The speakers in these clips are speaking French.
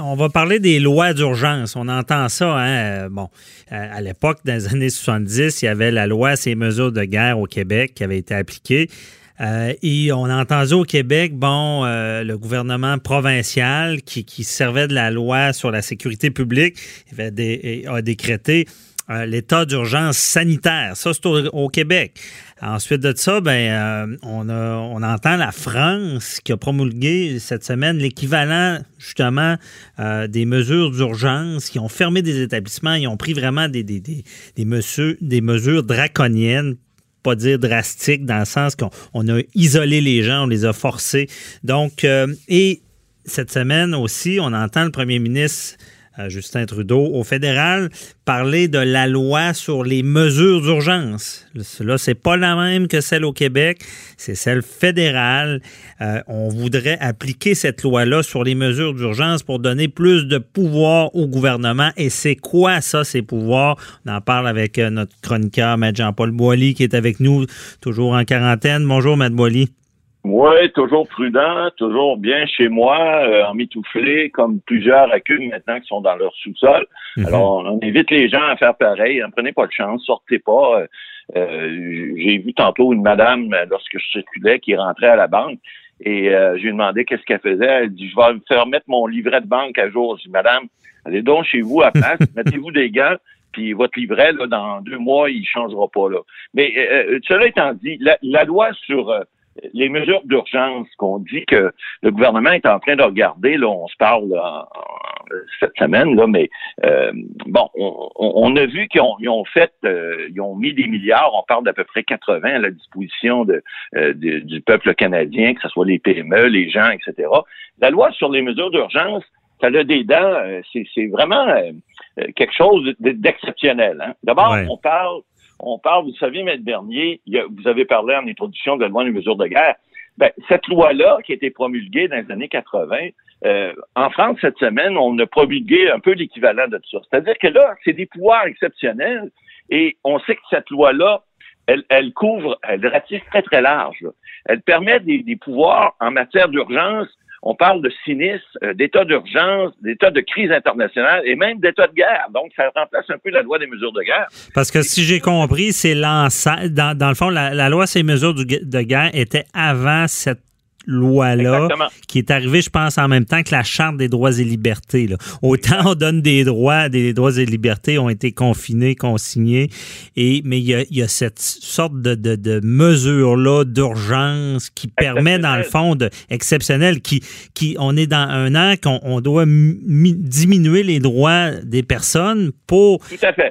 on va parler des lois d'urgence. On entend ça, hein? Bon, à l'époque, dans les années 70, il y avait la loi ces mesures de guerre au Québec qui avait été appliquée. Euh, et on a entendu au Québec, bon, euh, le gouvernement provincial qui, servait de la loi sur la sécurité publique a décrété l'état d'urgence sanitaire. Ça, c'est au, Québec. Ensuite de ça, ben, on, on entend la France qui a promulgué cette semaine l'équivalent justement des mesures d'urgence, qui ont fermé des établissements, ils ont pris vraiment des, des, des mesures draconiennes pas dire drastique, dans le sens qu'on a isolé les gens, on les a forcés. Donc, euh, et cette semaine aussi, on entend le premier ministre Justin Trudeau au fédéral parler de la loi sur les mesures d'urgence. Là, c'est pas la même que celle au Québec, c'est celle fédérale. Euh, on voudrait appliquer cette loi-là sur les mesures d'urgence pour donner plus de pouvoir au gouvernement. Et c'est quoi ça, ces pouvoirs? On en parle avec euh, notre chroniqueur, M. Jean-Paul Boilly, qui est avec nous, toujours en quarantaine. Bonjour, M. Boilly. Oui, toujours prudent, toujours bien chez moi, euh, en mitouflé, comme plusieurs accus maintenant qui sont dans leur sous-sol. Mhm. Alors, on invite les gens à faire pareil. Ne prenez pas de chance, sortez pas. Euh, euh, j'ai vu tantôt une madame, lorsque je circulais, qui rentrait à la banque. Et je lui ai demandé qu'est-ce qu'elle faisait. Elle dit, je vais me faire mettre mon livret de banque à jour. Je dis, madame, allez donc chez vous à place, mettez-vous des gants, puis votre livret, là, dans deux mois, il changera pas. là. Mais cela étant dit, la loi sur les mesures d'urgence qu'on dit que le gouvernement est en train de regarder, là, on se parle cette semaine, là, mais euh, bon, on, a vu qu'ils ont, fait, euh, ils ont mis des milliards, on parle d'à peu près 80 à la disposition euh, de, du peuple canadien, que ce soit les PME, les gens, etc. La loi sur les mesures d'urgence, ça a des dents, c'est vraiment quelque chose d'exceptionnel. Hein. D'abord, on parle on parle, vous savez, Maître Bernier, vous avez parlé en introduction de la loi des mesures de guerre. Ben, cette loi-là, qui a été promulguée dans les années 80, euh, en France, cette semaine, on a promulgué un peu l'équivalent de tout ça. C'est-à-dire que là, c'est des pouvoirs exceptionnels et on sait que cette loi-là, elle, couvre, elle ratisse très, très large. Elle permet des pouvoirs en matière d'urgence on parle de sinistre, euh, d'état d'urgence, d'état de crise internationale et même d'état de guerre. Donc, ça remplace un peu la loi des mesures de guerre. Parce que si j'ai compris, c'est l'ensemble. Dans, le fond, la, la loi ces mesures de guerre était avant cette loi-là, qui est arrivée, je pense, en même temps que la Charte des droits et libertés. Autant on donne des droits, des droits et libertés ont été confinés, consignés, et, mais il y a, cette sorte de, de, mesure-là d'urgence qui permet, dans le fond, de, exceptionnel, qui, qui, on est dans un an qu'on on doit diminuer les droits des personnes pour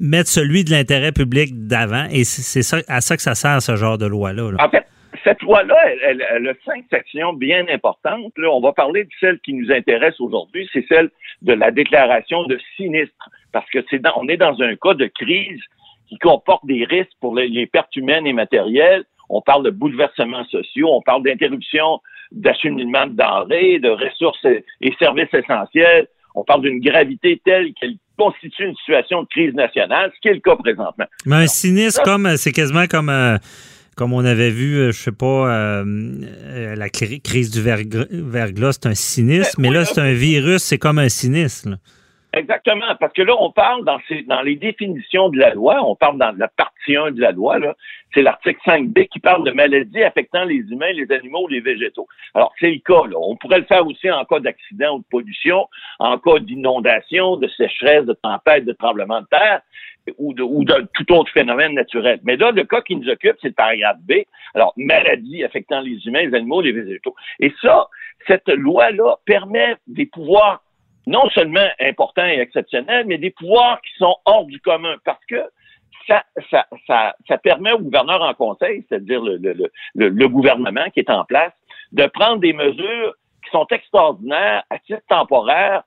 mettre celui de l'intérêt public d'avant, et c'est ça, à ça que ça sert, ce genre de loi-là. Là. En fait, cette loi-là, elle, a cinq sections bien importantes. Là, on va parler de celle qui nous intéresse aujourd'hui, c'est celle de la déclaration de sinistre, parce que c'est on est dans un cas de crise qui comporte des risques pour les, pertes humaines et matérielles. On parle de bouleversements sociaux, on parle d'interruption d'acheminement de denrées, de ressources et services essentiels. On parle d'une gravité telle qu'elle constitue une situation de crise nationale, ce qui est le cas présentement. Mais un sinistre, comme c'est quasiment comme euh, comme on avait vu, euh, je sais pas, euh, euh, la crise du verglas, c'est un sinistre, mais là, c'est un virus, c'est comme un sinistre. Exactement, parce que là, on parle dans, les définitions de la loi, on parle dans la partie 1 de la loi, c'est l'article 5b qui parle de maladies affectant les humains, les animaux, les végétaux. Alors, c'est le cas, là. On pourrait le faire aussi en cas d'accident ou de pollution, en cas d'inondation, de sécheresse, de tempête, de tremblement de terre ou de, ou de tout autre phénomène naturel. Mais là, le cas qui nous occupe, c'est le paragraphe B. Alors, maladies affectant les humains, les animaux, les végétaux. Et ça, cette loi-là permet des pouvoirs non seulement importants et exceptionnels, mais des pouvoirs qui sont hors du commun parce que ça, ça, ça, ça permet au gouverneur en conseil, c'est-à-dire le, le, le, le, gouvernement qui est en place, de prendre des mesures qui sont extraordinaires à titre temporaire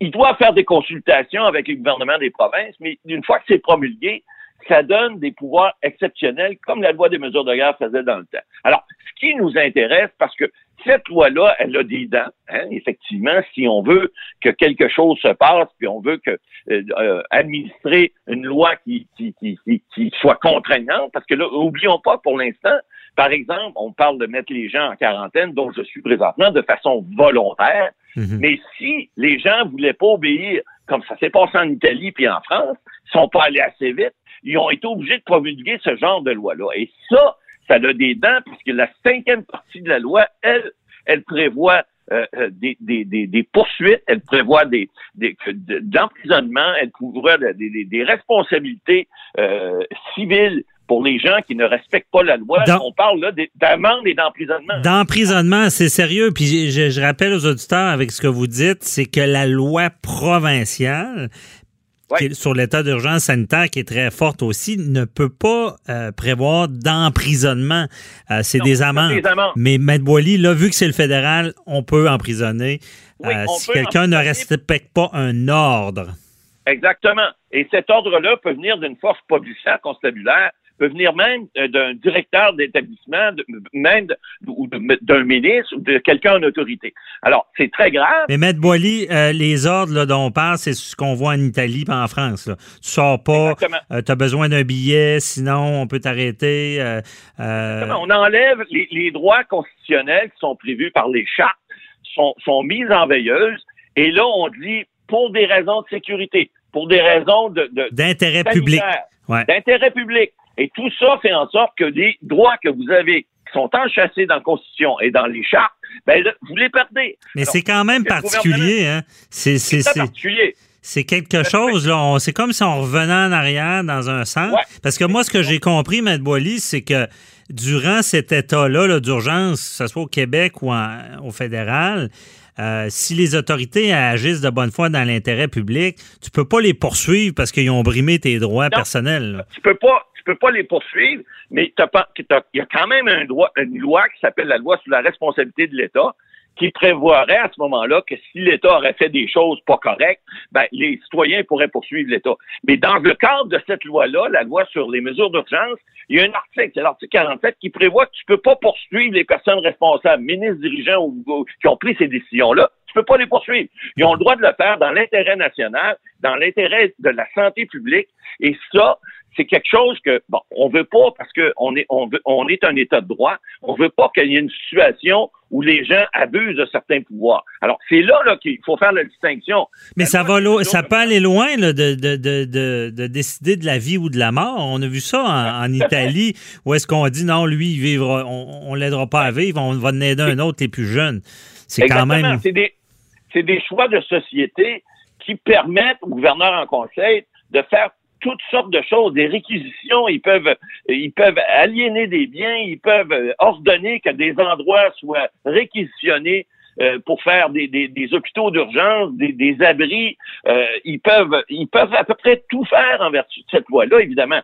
il doit faire des consultations avec le gouvernement des provinces, mais une fois que c'est promulgué, ça donne des pouvoirs exceptionnels, comme la loi des mesures de guerre faisait dans le temps. Alors, qui nous intéresse, parce que cette loi-là, elle a des dents. Hein, effectivement, si on veut que quelque chose se passe, puis on veut que euh, euh, administrer une loi qui, qui, qui, qui, soit contraignante, parce que là, oublions pas pour l'instant, par exemple, on parle de mettre les gens en quarantaine, dont je suis présentement, de façon volontaire. Mhm. Mais si les gens voulaient pas obéir, comme ça s'est passé en Italie puis en France, ils sont pas allés assez vite, ils ont été obligés de promulguer ce genre de loi-là. Et ça, ça a des dents, puisque la cinquième partie de la loi, elle, elle prévoit euh, euh, des, des, des, poursuites, elle prévoit des, des d'emprisonnement, elle prévoit des, des responsabilités euh, civiles pour les gens qui ne respectent pas la loi. On parle là d'amende et d'emprisonnement. D'emprisonnement, c'est sérieux. Puis je, je, rappelle aux auditeurs avec ce que vous dites, c'est que la loi provinciale sur l'état d'urgence sanitaire qui est très forte aussi, ne peut pas euh, prévoir d'emprisonnement. Euh, c'est des, amendes. Mais Maître Boily, là, vu que c'est le fédéral, on peut emprisonner euh, si quelqu'un ne respecte pas un ordre. Exactement. Et cet ordre-là peut venir d'une force policière constabulaire peut venir même euh, d'un directeur d'établissement, même ou d'un ministre ou de quelqu'un en autorité. Alors, c'est très grave. Mais Maître Boily, euh, les ordres là, dont on parle, c'est ce qu'on voit en Italie et en France. Là. Tu sors pas, euh, tu as besoin d'un billet, sinon on peut t'arrêter. On enlève les, droits constitutionnels qui sont prévus par les chartes, sont, sont mis en veilleuse, et là, on dit pour des raisons de sécurité, pour des raisons de d'intérêt public. D'intérêt public. Et tout ça fait en sorte que les droits que vous avez qui sont enchâssés dans la Constitution et dans les chartes, ben, vous les perdez. Mais c'est quand même particulier, hein? C'est particulier. C'est quelque chose, là. C'est comme si on revenait en arrière dans un sens. Parce que moi, ce que j'ai compris, M. Boily, c'est que durant cet état-là d'urgence, que ce soit au Québec ou au fédéral, euh, si les autorités agissent de bonne foi dans l'intérêt public, tu peux pas les poursuivre parce qu'ils ont brimé tes droits personnels. Tu peux pas, tu peux pas les poursuivre, mais il y a quand même un droit, une loi qui s'appelle la loi sur la responsabilité de l'État qui prévoirait à ce moment-là que si l'État aurait fait des choses pas correctes, ben, les citoyens pourraient poursuivre l'État. Mais dans le cadre de cette loi-là, la loi sur les mesures d'urgence, il y a un article, c'est l'article 47, qui prévoit que tu peux pas poursuivre les personnes responsables, ministres, dirigeants ou, qui ont pris ces décisions-là. Tu peux pas les poursuivre. Ils ont le droit de le faire dans l'intérêt national, dans l'intérêt de la santé publique. Et ça, c'est quelque chose que, bon, on veut pas parce qu'on est, on, veut, on est un État de droit, on veut pas qu'il y ait une situation où les gens abusent de certains pouvoirs. Alors, c'est là, là qu'il faut faire la distinction. Mais ça va ça peut aller loin là, de, de, de, de, décider de la vie ou de la mort. On a vu ça en, Italie, où est-ce qu'on dit non, lui, il vivra, on, on l'aidera pas à vivre, on va en aider un autre, les plus jeunes. C'est quand même. C'est des, c'est des choix de société qui permettent au gouverneur en conseil de faire toutes sortes de choses, des réquisitions, ils peuvent, ils peuvent aliéner des biens, ils peuvent ordonner que des endroits soient réquisitionnés euh, pour faire des, des, des hôpitaux d'urgence, des, des, abris. Euh, ils peuvent, ils peuvent à peu près tout faire en vertu de cette loi-là. Évidemment,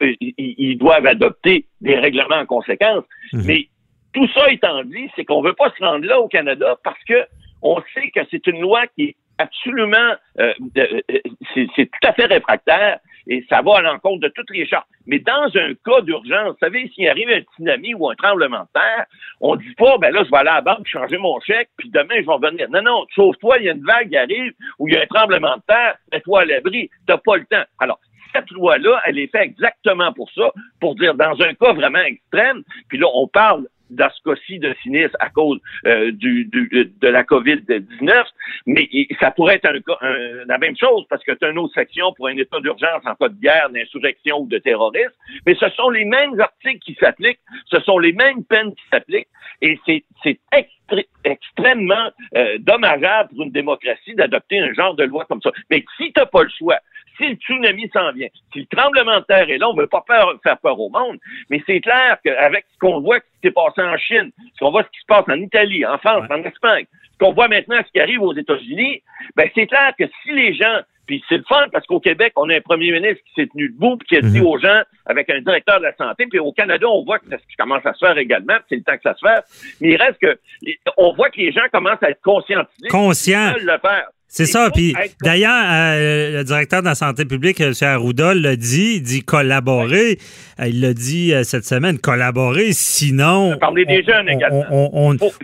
ils, doivent adopter des règlements en conséquence. Mhm. Mais tout ça étant dit, c'est qu'on veut pas se rendre là au Canada parce que on sait que c'est une loi qui est absolument, euh, c'est tout à fait réfractaire et ça va à l'encontre de toutes les chartes. Mais dans un cas d'urgence, vous savez, s'il arrive un tsunami ou un tremblement de terre, on dit pas, ben là, je vais aller à la banque changer mon chèque, puis demain, je vais revenir. Non, non, sauve-toi, il y a une vague qui arrive, ou il y a un tremblement de terre, mets-toi à l'abri, t'as pas le temps. Alors, cette loi-là, elle est faite exactement pour ça, pour dire dans un cas vraiment extrême, puis là, on parle dans ce cas-ci de sinistre à cause euh, de la COVID-19, mais ça pourrait être la même chose parce que tu as une autre section pour un état d'urgence en cas de guerre, d'insurrection ou de terrorisme, mais ce sont les mêmes articles qui s'appliquent, ce sont les mêmes peines qui s'appliquent, et c'est extrêmement euh, dommageable pour une démocratie d'adopter un genre de loi comme ça. Mais si tu n'as pas le choix, si le tsunami s'en vient, si le tremblement de terre est là, on ne veut pas faire, faire peur au monde, mais c'est clair qu'avec ce qu'on voit qui s'est passé en Chine, ce qu'on voit ce qui se passe en Italie, en France, en Espagne, ce qu'on voit maintenant ce qui arrive aux États-Unis, ben c'est clair que si les gens puis c'est le fun parce qu'au Québec, on a un premier ministre qui s'est tenu debout puis qui a dit mhm. aux gens avec un directeur de la santé. Puis au Canada, on voit que ça commence à se faire également. C'est le temps que ça se fasse. Mais il reste que on voit que les gens commencent à être conscientisés. Conscients. le faire. C'est ça. Puis d'ailleurs, euh, le directeur de la santé publique, M. Arruda, l'a dit, il dit collaborer. Euh, il l'a dit euh, cette semaine, collaborer, sinon. Parler des jeunes également.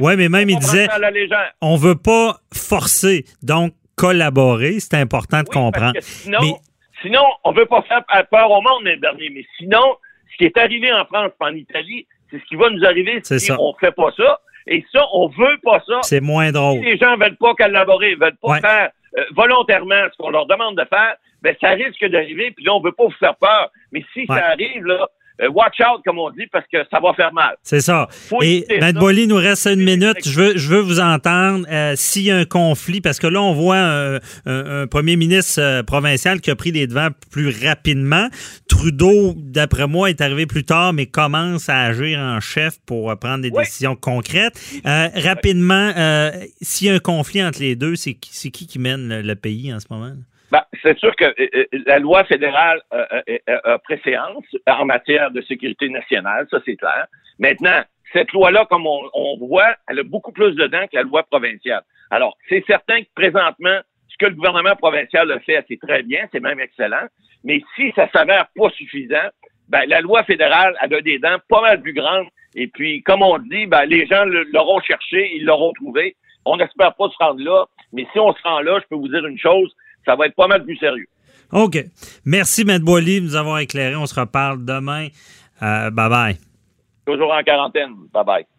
Oui, mais même il disait, on veut pas forcer. Donc, collaborer, c'est important de comprendre. Sinon, sinon, on veut pas faire peur au monde, les derniers. Mais sinon, ce qui est arrivé en France et en Italie, c'est ce qui va nous arriver si on fait pas ça. Et ça, on veut pas ça. C'est moins drôle. Si les gens veulent pas collaborer, veulent pas faire euh, volontairement ce qu'on leur demande de faire, ben ça risque d'arriver, puis là, on veut pas vous faire peur. Mais si ça arrive, là, watch out, comme on dit, parce que ça va faire mal. C'est ça. Et M. Bolly, nous reste une minute. Je veux, je veux vous entendre euh, s'il y a un conflit, parce que là, on voit un, premier ministre euh, provincial qui a pris les devants plus rapidement. Trudeau, d'après moi, est arrivé plus tard, mais commence à agir en chef pour prendre des décisions concrètes. rapidement, s'il y a un conflit entre les deux, c'est qui qui mène le pays en ce moment? C'est sûr que euh, euh, la loi fédérale euh, a préséance en matière de sécurité nationale, ça c'est clair. Maintenant, cette loi-là, comme on, voit, elle a beaucoup plus de dents que la loi provinciale. Alors, c'est certain que présentement, ce que le gouvernement provincial a fait, c'est très bien, c'est même excellent. Mais si ça s'avère pas suffisant, ben, la loi fédérale elle a des dents pas mal plus grandes. Et puis, comme on dit, ben, les gens l'auront cherché, ils l'auront trouvé. On n'espère pas se rendre là, mais si on se rend là, je peux vous dire une chose, ça va être pas mal plus sérieux. OK. Merci, M. Boily, de nous avoir éclairé. On se reparle demain. Euh, bye bye. Toujours en quarantaine. Bye bye.